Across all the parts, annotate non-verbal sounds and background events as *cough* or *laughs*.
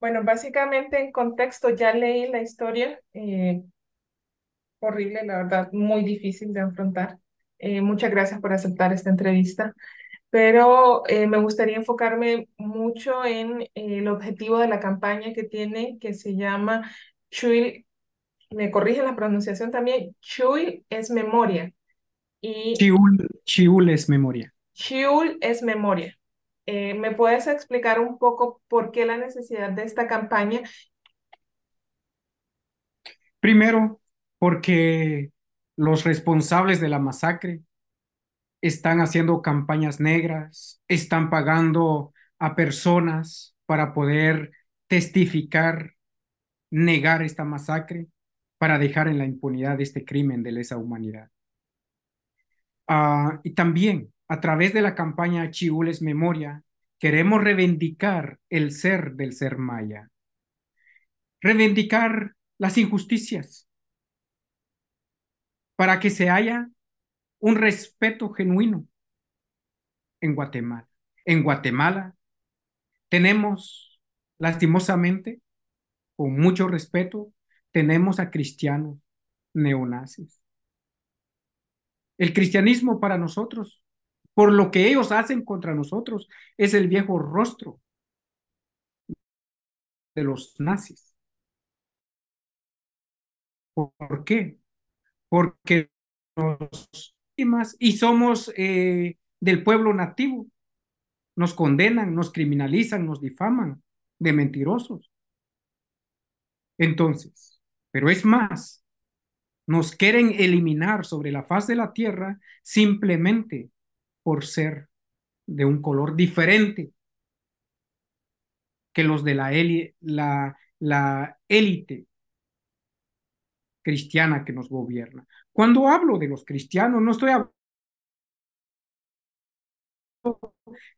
Bueno, básicamente en contexto ya leí la historia, eh, horrible, la verdad, muy difícil de afrontar. Eh, muchas gracias por aceptar esta entrevista, pero eh, me gustaría enfocarme mucho en el objetivo de la campaña que tiene, que se llama Chuil, me corrige la pronunciación también, Chuil es memoria y Chiul, Chiul es memoria. Chiul es memoria. Eh, ¿me puedes explicar un poco por qué la necesidad de esta campaña Primero, porque los responsables de la masacre están haciendo campañas negras, están pagando a personas para poder testificar, negar esta masacre, para dejar en la impunidad este crimen de lesa humanidad. Uh, y también, a través de la campaña Chiules Memoria, queremos reivindicar el ser del ser maya, reivindicar las injusticias, para que se haya un respeto genuino en Guatemala. En Guatemala tenemos, lastimosamente, con mucho respeto, tenemos a cristianos neonazis. El cristianismo para nosotros, por lo que ellos hacen contra nosotros, es el viejo rostro de los nazis. ¿Por qué? Porque nos y somos eh, del pueblo nativo. Nos condenan, nos criminalizan, nos difaman de mentirosos. Entonces, pero es más, nos quieren eliminar sobre la faz de la tierra simplemente por ser de un color diferente que los de la, la, la élite cristiana que nos gobierna. Cuando hablo de los cristianos, no estoy hablando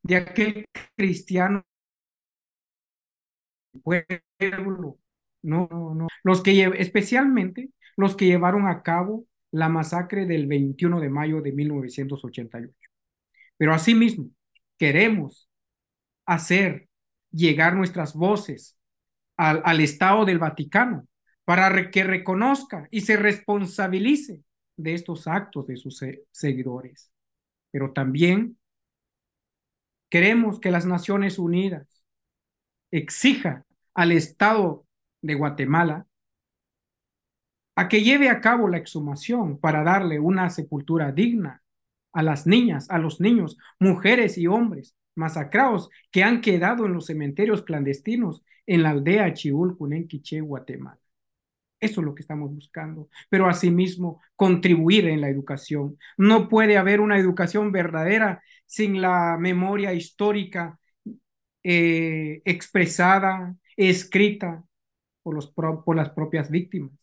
de aquel cristiano pueblo, no, no, no. Los que especialmente los que llevaron a cabo la masacre del 21 de mayo de 1988. Pero asimismo, queremos hacer llegar nuestras voces al, al Estado del Vaticano para que reconozca y se responsabilice de estos actos de sus seguidores. Pero también queremos que las Naciones Unidas exija al Estado de Guatemala a que lleve a cabo la exhumación para darle una sepultura digna a las niñas, a los niños, mujeres y hombres masacrados que han quedado en los cementerios clandestinos en la aldea Chiulcunenquiche, Guatemala. Eso es lo que estamos buscando. Pero asimismo, contribuir en la educación. No puede haber una educación verdadera sin la memoria histórica eh, expresada, escrita por, los, por las propias víctimas.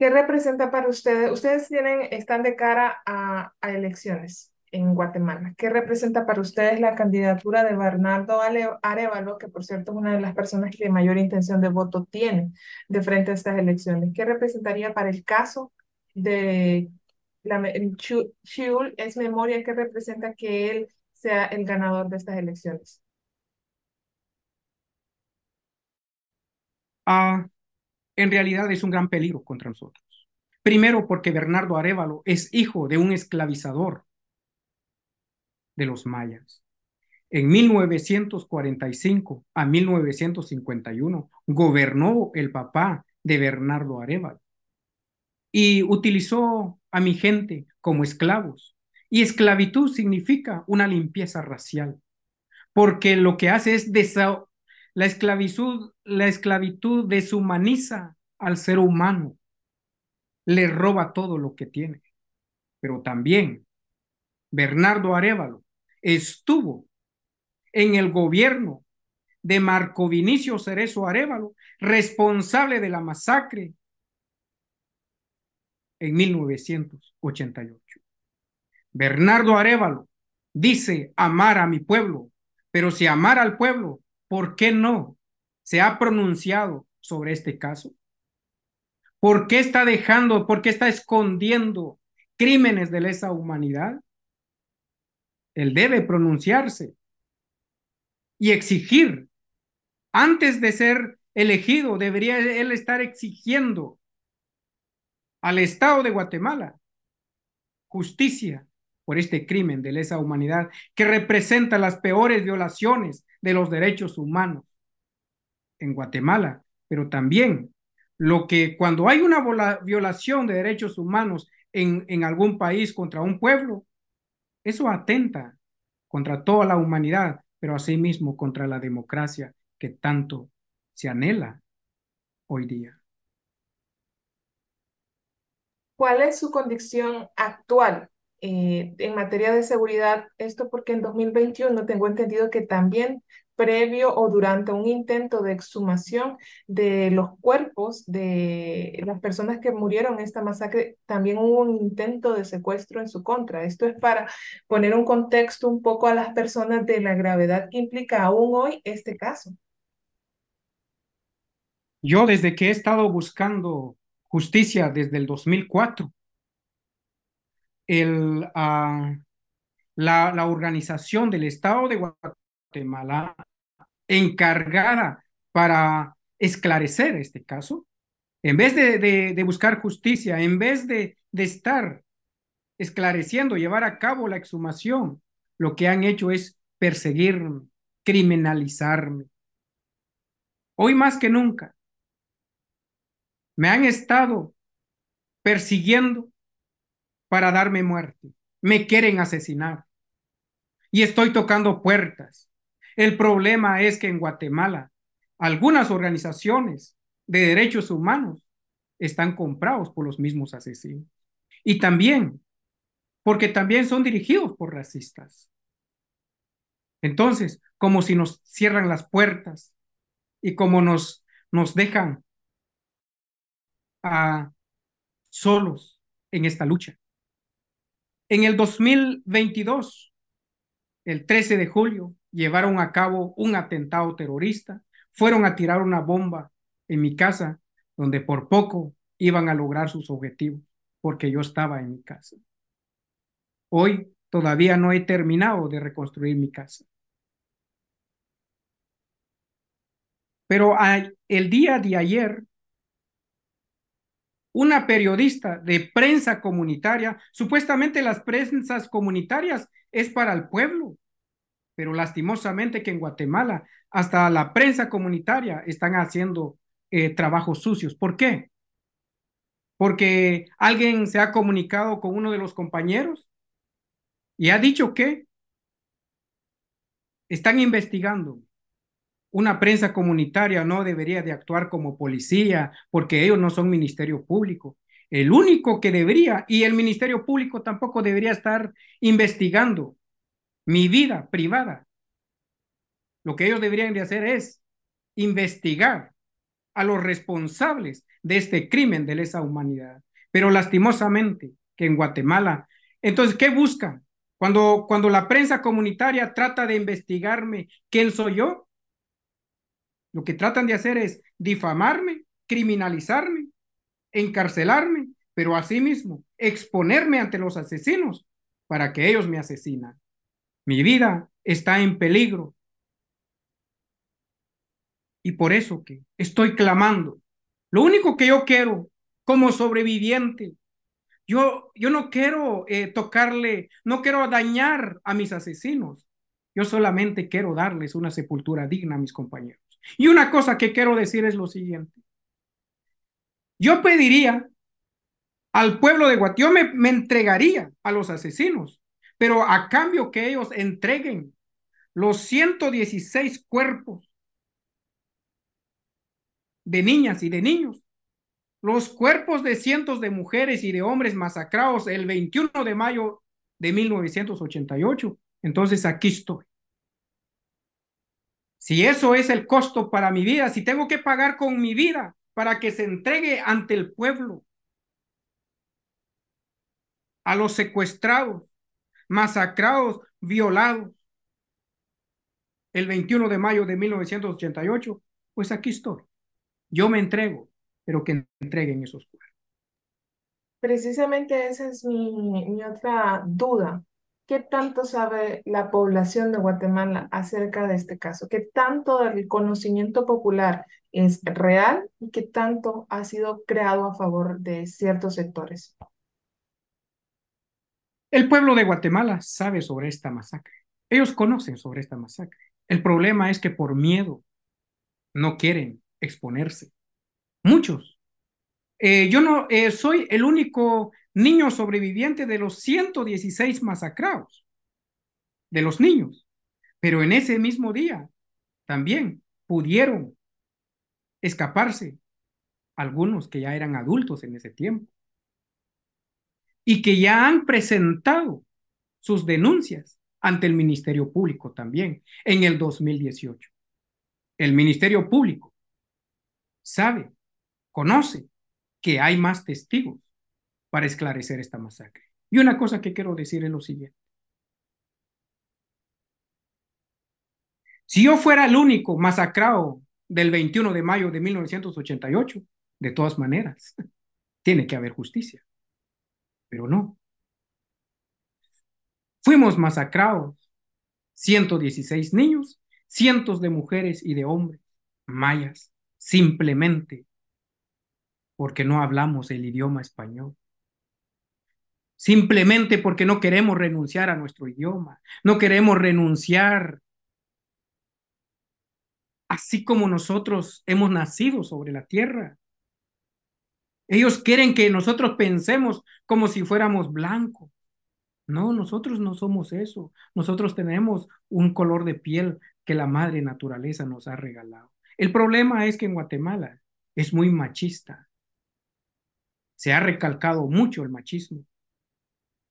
¿Qué representa para ustedes? Ustedes tienen, están de cara a, a elecciones en Guatemala. ¿Qué representa para ustedes la candidatura de Bernardo Arevalo, que por cierto es una de las personas que mayor intención de voto tiene de frente a estas elecciones? ¿Qué representaría para el caso de la? Es memoria que representa que él sea el ganador de estas elecciones. Ah, en realidad es un gran peligro contra nosotros. Primero porque Bernardo Arevalo es hijo de un esclavizador de los mayas. En 1945 a 1951 gobernó el papá de Bernardo Arevalo y utilizó a mi gente como esclavos. Y esclavitud significa una limpieza racial, porque lo que hace es desa la esclavitud, la esclavitud deshumaniza al ser humano, le roba todo lo que tiene. Pero también Bernardo Arevalo estuvo en el gobierno de Marco Vinicio Cerezo Arevalo, responsable de la masacre en 1988. Bernardo Arevalo dice amar a mi pueblo, pero si amar al pueblo, ¿por qué no se ha pronunciado sobre este caso? ¿Por qué está dejando, por qué está escondiendo crímenes de lesa humanidad? Él debe pronunciarse y exigir Antes de ser elegido, debería él estar exigiendo al Estado de Guatemala justicia por este crimen de lesa humanidad que representa las peores violaciones de los derechos humanos en Guatemala, pero también lo que cuando hay una violación de derechos humanos en, en algún país contra un pueblo, eso atenta contra toda la humanidad, pero asimismo contra la democracia que tanto se anhela hoy día. ¿Cuál es su condición actual eh, en materia de seguridad? Esto porque en 2021 tengo entendido que también previo o durante un intento de exhumación de los cuerpos de las personas que murieron en esta masacre, también hubo un intento de secuestro en su contra. Esto es para poner un contexto un poco a las personas de la gravedad que implica aún hoy este caso. Yo desde que he estado buscando justicia desde el 2004, uh, la, organización del Estado de Guatemala encargada para esclarecer este caso, en vez de buscar justicia, en vez de, de estar esclareciendo, llevar a cabo la exhumación, lo que han hecho es perseguirme, criminalizarme. Hoy más que nunca, me han estado persiguiendo para darme muerte. Me quieren asesinar. Y estoy tocando puertas. El problema es que en Guatemala algunas organizaciones de derechos humanos están comprados por los mismos asesinos. Y también, porque también son dirigidos por racistas. Entonces, como si nos cierran las puertas y como nos, nos dejan a solos en esta lucha. En el 2022, el 13 de julio, llevaron a cabo un atentado terrorista, fueron a tirar una bomba en mi casa, donde por poco iban a lograr sus objetivos, porque yo estaba en mi casa. Hoy todavía no he terminado de reconstruir mi casa. Pero el día de ayer una periodista de prensa comunitaria, supuestamente las prensas comunitarias es para el pueblo, pero lastimosamente que en Guatemala hasta la prensa comunitaria están haciendo eh, trabajos sucios. ¿Por qué? Porque alguien se ha comunicado con uno de los compañeros y ha dicho que están investigando una prensa comunitaria no debería de actuar como policía porque ellos no son ministerio público. El único que debería, y el ministerio público tampoco debería estar investigando mi vida privada. Lo que ellos deberían de hacer es investigar a los responsables de este crimen de lesa humanidad. Pero lastimosamente que en Guatemala, entonces, ¿qué buscan? Cuando, cuando la prensa comunitaria trata de investigarme quién soy yo, lo que tratan de hacer es difamarme, criminalizarme, encarcelarme, pero asimismo exponerme ante los asesinos para que ellos me asesinan. Mi vida está en peligro. Y por eso que estoy clamando. Lo único que yo quiero como sobreviviente, yo, yo no quiero eh, tocarle, no quiero dañar a mis asesinos. Yo solamente quiero darles una sepultura digna a mis compañeros. Y una cosa que quiero decir es lo siguiente. Yo pediría al pueblo de Guatemala, me, me entregaría a los asesinos, pero a cambio que ellos entreguen los 116 cuerpos de niñas y de niños, los cuerpos de cientos de mujeres y de hombres masacrados el 21 de mayo de 1988. Entonces aquí estoy. Si eso es el costo para mi vida, si tengo que pagar con mi vida para que se entregue ante el pueblo a los secuestrados, masacrados, violados, el 21 de mayo de 1988, pues aquí estoy. Yo me entrego, pero que entreguen esos cuerpos. Precisamente esa es mi, mi otra duda ¿qué tanto sabe la población de Guatemala acerca de este caso? ¿Qué tanto del conocimiento popular es real y qué tanto ha sido creado a favor de ciertos sectores? El pueblo de Guatemala sabe sobre esta masacre. Ellos conocen sobre esta masacre. El problema es que por miedo no quieren exponerse. Muchos. Eh, yo no eh, soy el único niño sobreviviente de los 116 masacrados, de los niños. Pero en ese mismo día también pudieron escaparse algunos que ya eran adultos en ese tiempo y que ya han presentado sus denuncias ante el Ministerio Público también en el 2018. El Ministerio Público sabe, conoce que hay más testigos para esclarecer esta masacre. Y una cosa que quiero decir es lo siguiente. Si yo fuera el único masacrado del 21 de mayo de 1988, de todas maneras, *laughs* tiene que haber justicia. Pero no. Fuimos masacrados 116 niños, cientos de mujeres y de hombres mayas, simplemente porque no hablamos el idioma español. Simplemente porque no queremos renunciar a nuestro idioma, no queremos renunciar así como nosotros hemos nacido sobre la tierra. Ellos quieren que nosotros pensemos como si fuéramos blancos. No, nosotros no somos eso. Nosotros tenemos un color de piel que la madre naturaleza nos ha regalado. El problema es que en Guatemala es muy machista. Se ha recalcado mucho el machismo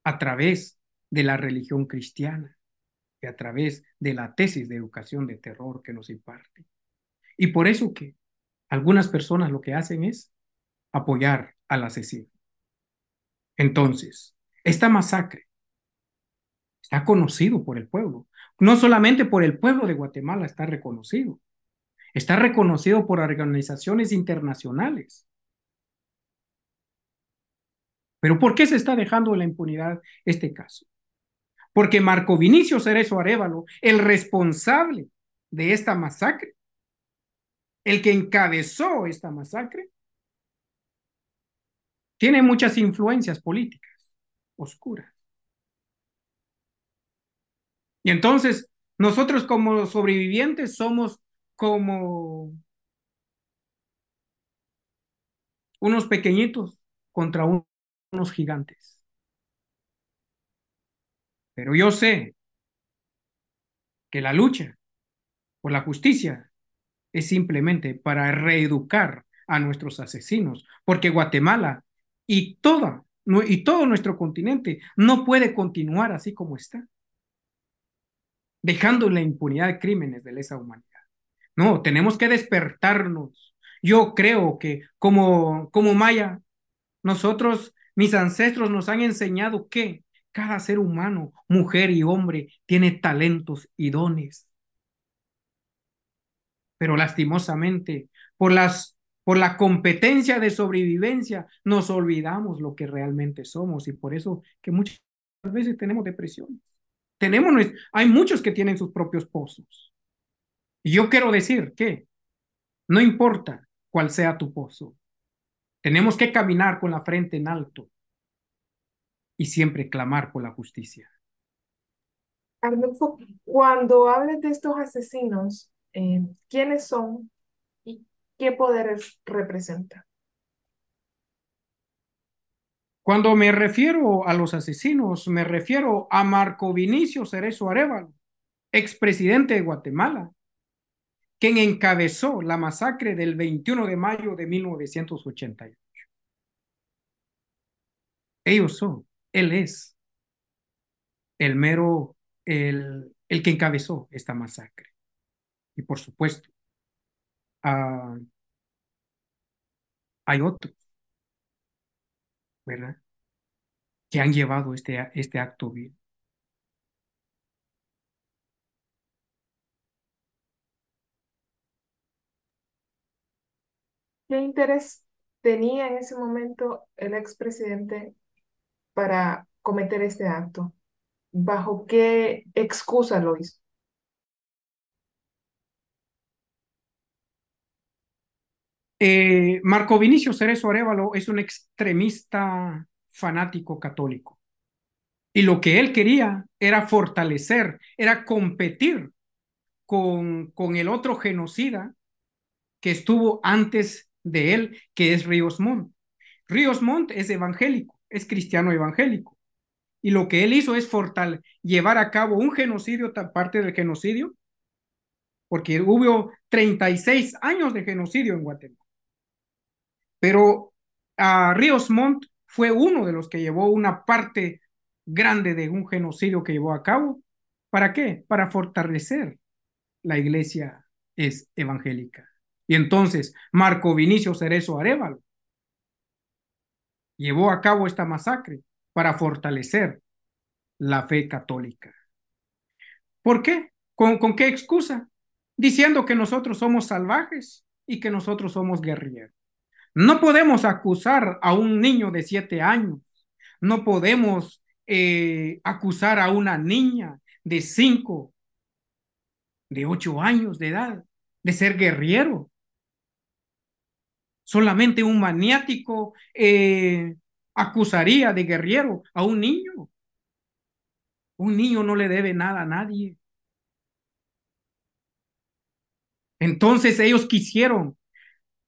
a través de la religión cristiana y a través de la tesis de educación de terror que nos imparte. Y por eso que algunas personas lo que hacen es apoyar al asesino. Entonces, esta masacre está conocido por el pueblo. No solamente por el pueblo de Guatemala está reconocido, está reconocido por organizaciones internacionales. Pero ¿por qué se está dejando en la impunidad este caso? Porque Marco Vinicio Cerezo Arevalo, el responsable de esta masacre, el que encabezó esta masacre, tiene muchas influencias políticas oscuras. Y entonces, nosotros como sobrevivientes somos como unos pequeñitos contra unos gigantes. Pero yo sé que la lucha por la justicia es simplemente para reeducar a nuestros asesinos, porque Guatemala y y todo nuestro continente no puede continuar así como está, dejando la impunidad de crímenes de lesa humanidad. No, tenemos que despertarnos. Yo creo que como, como Maya, nosotros, mis ancestros nos han enseñado que cada ser humano, mujer y hombre, tiene talentos y dones. Pero lastimosamente, por las por la competencia de sobrevivencia, nos olvidamos lo que realmente somos y por eso que muchas veces tenemos depresión. Tenemos, hay muchos que tienen sus propios pozos. Y yo quiero decir que no importa cuál sea tu pozo, tenemos que caminar con la frente en alto y siempre clamar por la justicia. Arnulfo, cuando hables de estos asesinos, eh, ¿quiénes son ¿Qué poderes representa? Cuando me refiero a los asesinos, me refiero a Marco Vinicio Cerezo Arevalo, expresidente de Guatemala, quien encabezó la masacre del 21 de mayo de 1988. Ellos son, él es el mero, el, el que encabezó esta masacre. Y por supuesto, Ah, hay otros, ¿verdad? Que han llevado este, este acto bien. ¿Qué interés tenía en ese momento el expresidente para cometer este acto? ¿Bajo qué excusa lo hizo? Eh, Marco Vinicio Cerezo Arevalo es un extremista fanático católico. Y lo que él quería era fortalecer, era competir con, con el otro genocida que estuvo antes de él, que es Ríos Montt. Ríos Montt es evangélico, es cristiano evangélico. Y lo que él hizo es fortalecer, llevar a cabo un genocidio, parte del genocidio, porque hubo 36 años de genocidio en Guatemala. Pero a Ríos Montt fue uno de los que llevó una parte grande de un genocidio que llevó a cabo. ¿Para qué? Para fortalecer la iglesia es evangélica. Y entonces Marco Vinicio Cerezo Arevalo llevó a cabo esta masacre para fortalecer la fe católica. ¿Por qué? ¿Con, ¿Con, qué excusa? Diciendo que nosotros somos salvajes y que nosotros somos guerrilleros. No podemos acusar a un niño de siete años, no podemos eh, acusar a una niña de cinco, de ocho años de edad, de ser guerrero. Solamente un maniático eh, acusaría de guerrero a un niño. Un niño no le debe nada a nadie. Entonces ellos quisieron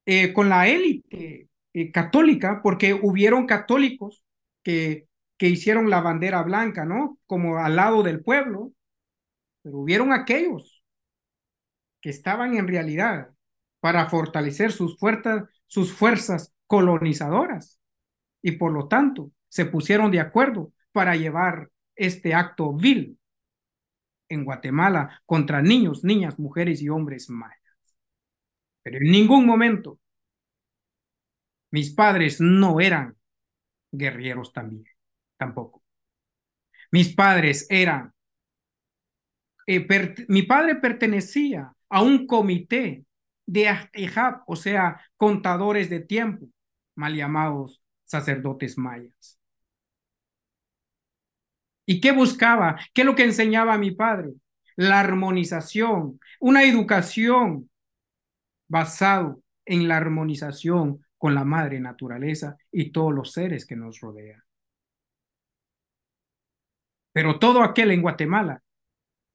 eh, con la élite eh, católica, porque hubieron católicos que, que hicieron la bandera blanca, ¿no? Como al lado del pueblo, pero hubieron aquellos que estaban en realidad para fortalecer sus fuerzas, sus fuerzas colonizadoras y por lo tanto se pusieron de acuerdo para llevar este acto vil en Guatemala contra niños, niñas, mujeres y hombres mayas. Pero en ningún momento mis padres no eran guerreros también, tampoco. Mis padres eran, eh, mi padre pertenecía a un comité de Ahab, o sea, contadores de tiempo, mal llamados sacerdotes mayas. ¿Y qué buscaba? ¿Qué es lo que enseñaba a mi padre? La armonización, una educación basado en la armonización con la madre naturaleza y todos los seres que nos rodean. Pero todo aquel en Guatemala,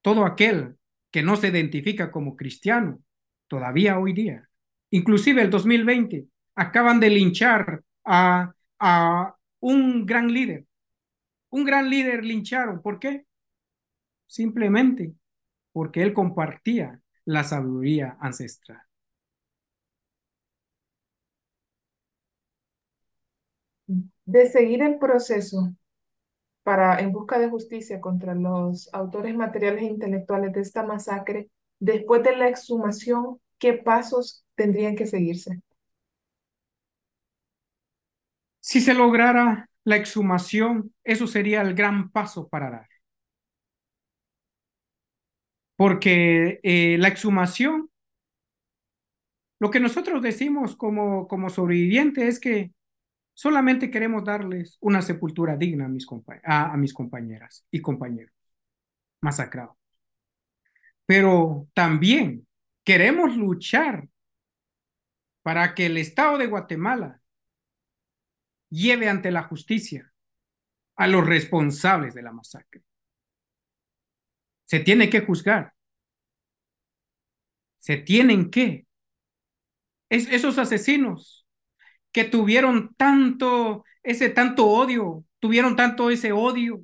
todo aquel que no se identifica como cristiano, todavía hoy día, inclusive el 2020, acaban de linchar a, a un gran líder. Un gran líder lincharon. ¿Por qué? Simplemente porque él compartía la sabiduría ancestral. de seguir el proceso para en busca de justicia contra los autores materiales e intelectuales de esta masacre, después de la exhumación, ¿qué pasos tendrían que seguirse? Si se lograra la exhumación, eso sería el gran paso para dar. Porque eh, la exhumación, lo que nosotros decimos como, como es que Solamente queremos darles una sepultura digna a mis, a mis compañeras y compañeros masacrados. Pero también queremos luchar para que el Estado de Guatemala lleve ante la justicia a los responsables de la masacre. Se tiene que juzgar. Se tienen que. Es, esos asesinos que tuvieron tanto, ese tanto odio, tuvieron tanto ese odio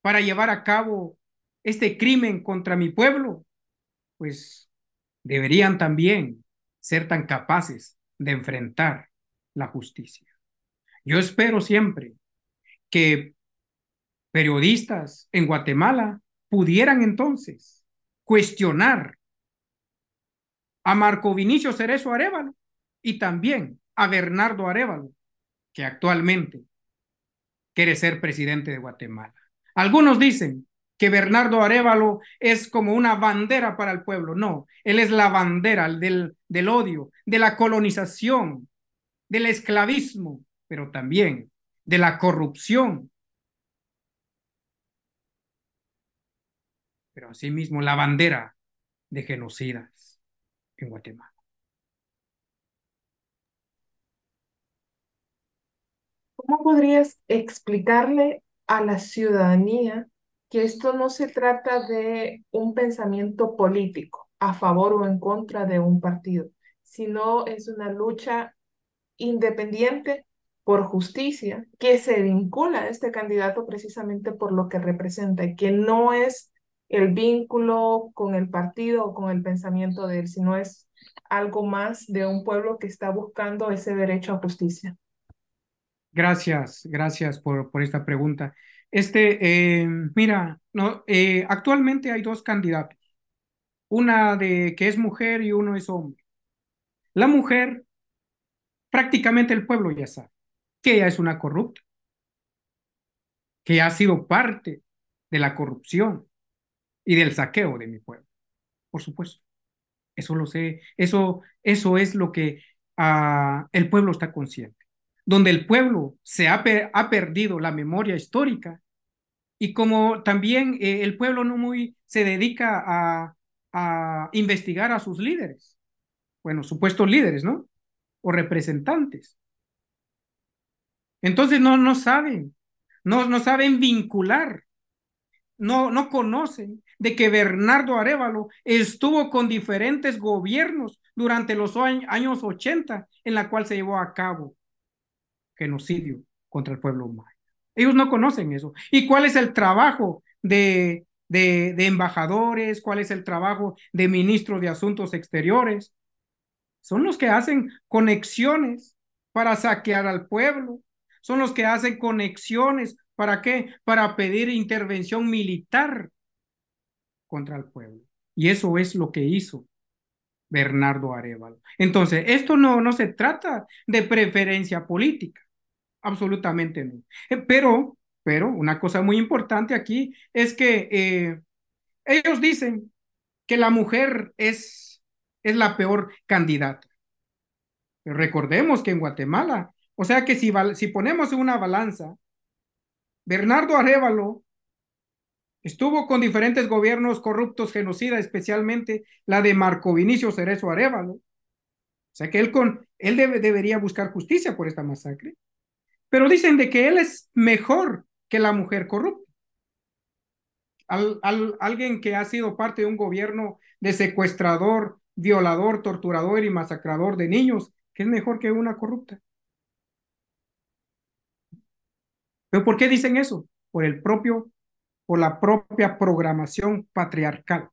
para llevar a cabo este crimen contra mi pueblo, pues deberían también ser tan capaces de enfrentar la justicia. Yo espero siempre que periodistas en Guatemala pudieran entonces cuestionar a Marco Vinicio Cerezo Arevalo y también a Bernardo Arevalo, que actualmente quiere ser presidente de Guatemala. Algunos dicen que Bernardo Arevalo es como una bandera para el pueblo. No, él es la bandera del, del odio, de la colonización, del esclavismo, pero también de la corrupción. pero asimismo la bandera de genocidas en Guatemala. ¿Cómo podrías explicarle a la ciudadanía que esto no se trata de un pensamiento político a favor o en contra de un partido, sino es una lucha independiente por justicia que se vincula a este candidato precisamente por lo que representa y que no es el vínculo con el partido o con el pensamiento de él, sino es algo más de un pueblo que está buscando ese derecho a justicia. Gracias, gracias por, por esta pregunta. Este, eh, mira, no, eh, actualmente hay dos candidatos, una de que es mujer y uno es hombre. La mujer, prácticamente el pueblo ya sabe que ella es una corrupta, que ha sido parte de la corrupción y del saqueo de mi pueblo, por supuesto. Eso lo sé, eso, eso es lo que uh, el pueblo está consciente donde el pueblo se ha, ha perdido la memoria histórica y como también eh, el pueblo no muy se dedica a, a investigar a sus líderes, bueno, supuestos líderes, ¿no? O representantes. Entonces no, no saben, no, no saben vincular, no, no conocen de que Bernardo Arevalo estuvo con diferentes gobiernos durante los años 80 en la cual se llevó a cabo genocidio contra el pueblo maya. Ellos no conocen eso. ¿Y cuál es el trabajo de, de, de embajadores? ¿Cuál es el trabajo de ministros de Asuntos Exteriores? Son los que hacen conexiones para saquear al pueblo. Son los que hacen conexiones. ¿Para qué? Para pedir intervención militar contra el pueblo. Y eso es lo que hizo Bernardo Arevalo. Entonces, esto no, no se trata de preferencia política absolutamente no. Eh, pero, pero una cosa muy importante aquí es que eh, ellos dicen que la mujer es, es la peor candidata. recordemos que en Guatemala, o sea que si, si ponemos una balanza, Bernardo Arevalo estuvo con diferentes gobiernos corruptos, genocida, especialmente la de Marco Vinicio Cerezo Arevalo. O sea que él, con, él debe, debería buscar justicia por esta masacre pero dicen de que él es mejor que la mujer corrupta. Al, al, alguien que ha sido parte de un gobierno de secuestrador, violador, torturador y masacrador de niños, que es mejor que una corrupta. ¿Pero por qué dicen eso? Por el propio, por la propia programación patriarcal.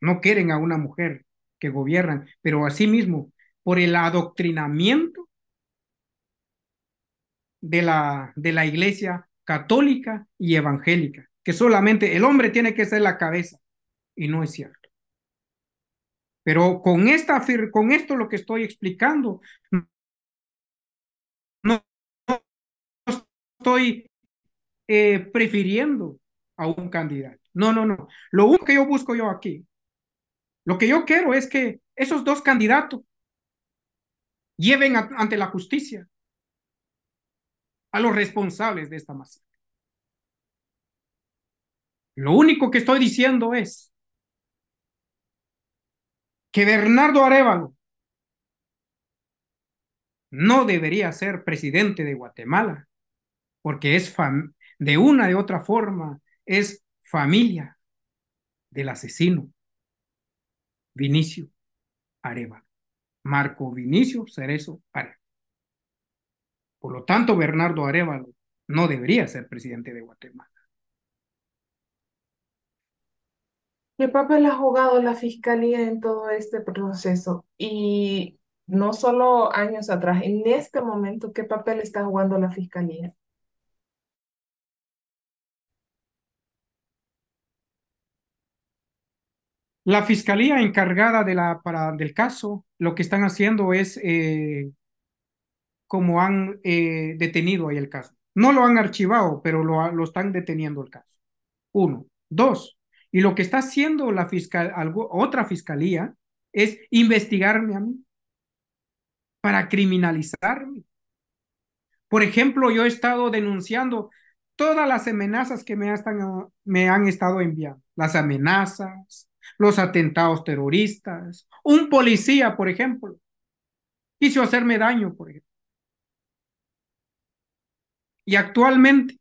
No quieren a una mujer que gobiernan, pero asimismo por el adoctrinamiento de la, de la iglesia católica y evangélica, que solamente el hombre tiene que ser la cabeza, y no es cierto. Pero con, esta, con esto lo que estoy explicando, no, estoy eh, prefiriendo a un candidato. No, no, no. Lo único que yo busco yo aquí, lo que yo quiero es que esos dos candidatos lleven ante la justicia a los responsables de esta masacre. Lo único que estoy diciendo es que Bernardo Arevalo no debería ser presidente de Guatemala, porque es de una de otra forma, es familia del asesino Vinicio Arevalo, Marco Vinicio Cerezo Arevalo. Por lo tanto, Bernardo Arevalo no debería ser presidente de Guatemala. ¿Qué papel ha jugado la fiscalía en todo este proceso? Y no solo años atrás, en este momento, ¿qué papel está jugando la fiscalía? La fiscalía encargada de la, para, del caso, lo que están haciendo es eh, como han eh, detenido ahí el caso. No lo han archivado, pero lo, lo, están deteniendo el caso. Uno. Dos. Y lo que está haciendo la fiscal, algo, otra fiscalía es investigarme a mí para criminalizarme. Por ejemplo, yo he estado denunciando todas las amenazas que me, están, me han estado enviando, las amenazas, los atentados terroristas, un policía, por ejemplo, quiso hacerme daño, por ejemplo. Y actualmente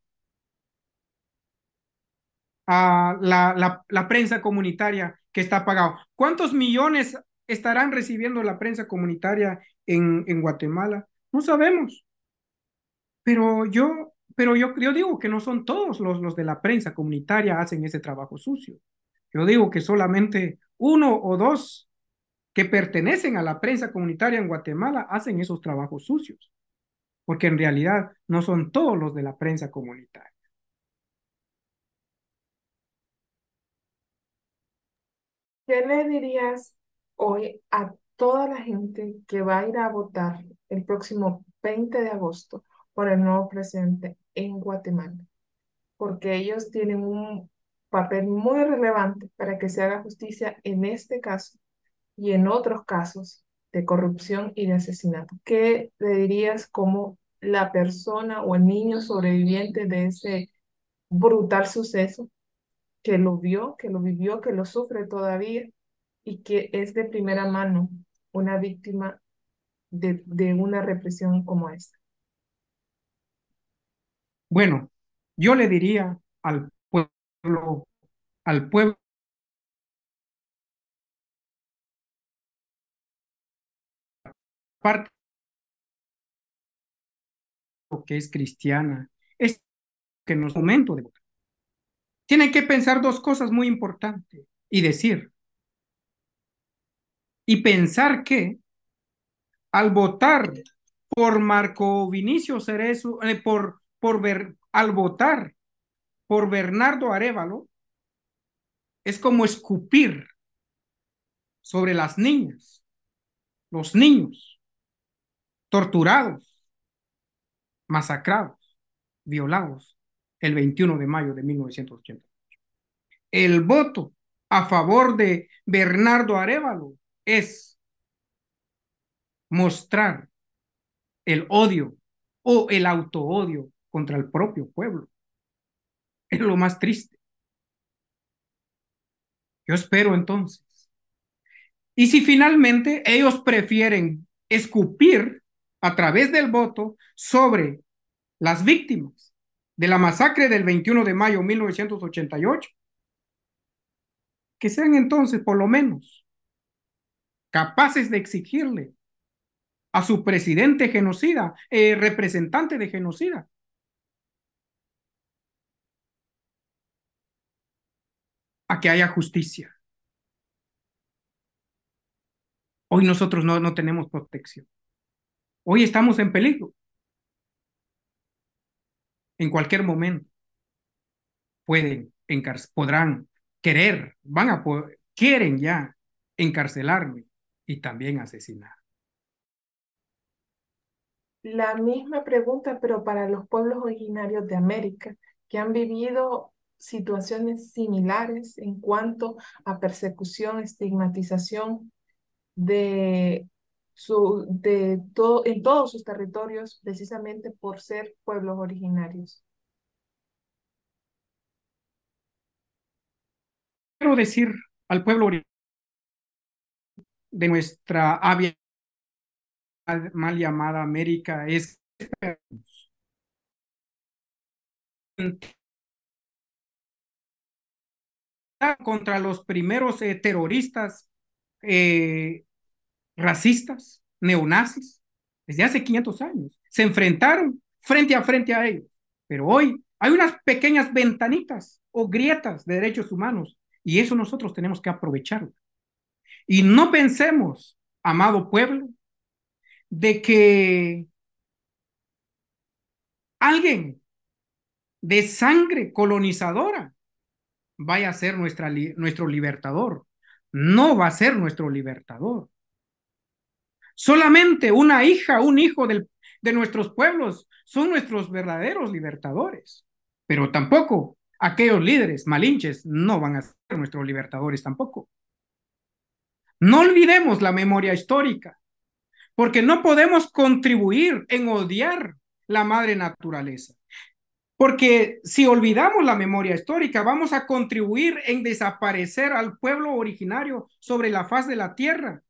a la, la, la, prensa comunitaria que está pagado. ¿Cuántos millones estarán recibiendo la prensa comunitaria en, en Guatemala? No sabemos. Pero yo, pero yo, yo digo que no son todos los, los de la prensa comunitaria hacen ese trabajo sucio. Yo digo que solamente uno o dos que pertenecen a la prensa comunitaria en Guatemala hacen esos trabajos sucios, porque en realidad no son todos los de la prensa comunitaria. ¿Qué le dirías hoy a toda la gente que va a ir a votar el próximo 20 de agosto por el nuevo presidente en Guatemala? Porque ellos tienen un papel muy relevante para que se haga justicia en este caso y en otros casos de corrupción y de asesinato. ¿Qué le dirías como la persona o el niño sobreviviente de ese brutal suceso que lo vio, que lo vivió, que lo sufre todavía y que es de primera mano una víctima de, de una represión como esta? Bueno, yo le diría al pueblo, al pueblo parte que es cristiana, es que en los momentos de votar. Tienen que pensar dos cosas muy importantes y decir, y pensar que al votar por Marco Vinicio Cerezo, eh, por, por al votar por Bernardo Arevalo, es como escupir sobre las niñas, los niños, torturados, masacrados, violados el 21 de mayo de 1988. El voto a favor de Bernardo Arevalo es mostrar el odio o el autoodio contra el propio pueblo. Es lo más triste. Yo espero entonces. Y si finalmente ellos prefieren escupir a través del voto sobre las víctimas de la masacre del 21 de mayo de 1988, que sean entonces por lo menos capaces de exigirle a su presidente genocida, eh, representante de genocida, a que haya justicia. Hoy nosotros no, no tenemos protección. Hoy estamos en peligro. En cualquier momento pueden, podrán querer, van a poder, quieren ya encarcelarme y también asesinar. La misma pregunta, pero para los pueblos originarios de América, que han vivido situaciones similares en cuanto a persecución, estigmatización de su, de todo, en todos sus territorios precisamente por ser pueblos originarios. Quiero decir al pueblo de nuestra avia mal llamada América es contra los primeros eh, terroristas eh, racistas, neonazis, desde hace 500 años. Se enfrentaron frente a frente a ellos. Pero hoy hay unas pequeñas ventanitas o grietas de derechos humanos y eso nosotros tenemos que aprovecharlo. Y no pensemos, amado pueblo, de que alguien de sangre colonizadora vaya a ser nuestra, nuestro libertador. No va a ser nuestro libertador. Solamente una hija, un hijo de nuestros pueblos son nuestros verdaderos libertadores. Pero tampoco aquellos líderes malinches no van a ser nuestros libertadores tampoco. No olvidemos la memoria histórica, porque no podemos contribuir en odiar la madre naturaleza. Porque si olvidamos la memoria histórica, vamos a contribuir en desaparecer al pueblo originario sobre la faz de la tierra.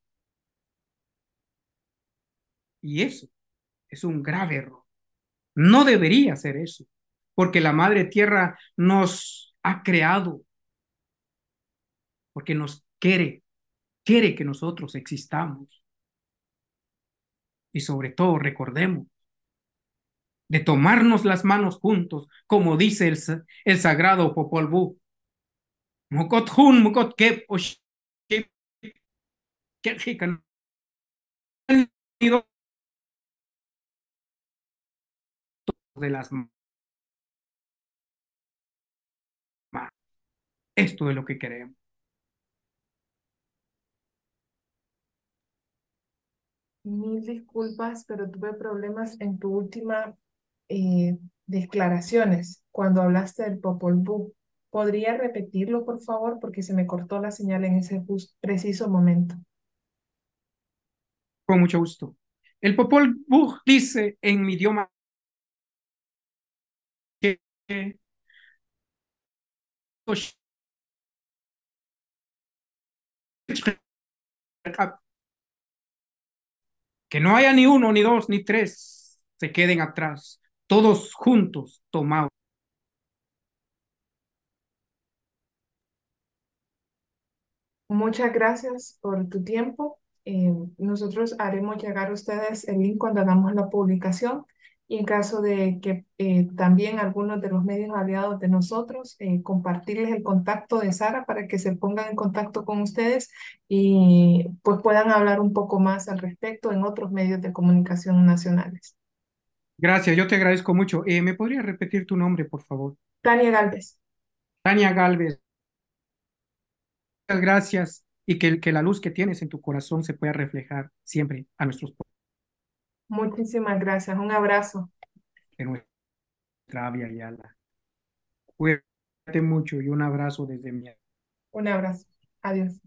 Y eso es un grave error. No debería ser eso, porque la Madre Tierra nos ha creado, porque nos quiere, quiere que nosotros existamos. Y sobre todo recordemos de tomarnos las manos juntos, como dice el, el sagrado Popol Vuh. De las Esto es lo que queremos. Mil disculpas, pero tuve problemas en tu última eh, declaraciones cuando hablaste del Popol Vuh. ¿Podría repetirlo, por favor? Porque se me cortó la señal en ese preciso momento. Con mucho gusto. El Popol Vuh dice en mi idioma que no haya ni uno, ni dos, ni tres se queden atrás, todos juntos tomados. Muchas gracias por tu tiempo. Eh, nosotros haremos llegar a ustedes el link cuando hagamos la publicación y en caso de que eh, también algunos de los medios aliados de nosotros, eh, compartirles el contacto de Sara para que se pongan en contacto con ustedes y pues puedan hablar un poco más al respecto en otros medios de comunicación nacionales. Gracias, yo te agradezco mucho. Eh, ¿Me podría repetir tu nombre, por favor? Tania Galvez. Tania Galvez. Muchas gracias y que, que la luz que tienes en tu corazón se pueda reflejar siempre a nuestros pueblos. Muchísimas gracias. Un abrazo. De nuestra Avia Yala. Cuídate mucho y un abrazo desde mi. Un abrazo. Adiós.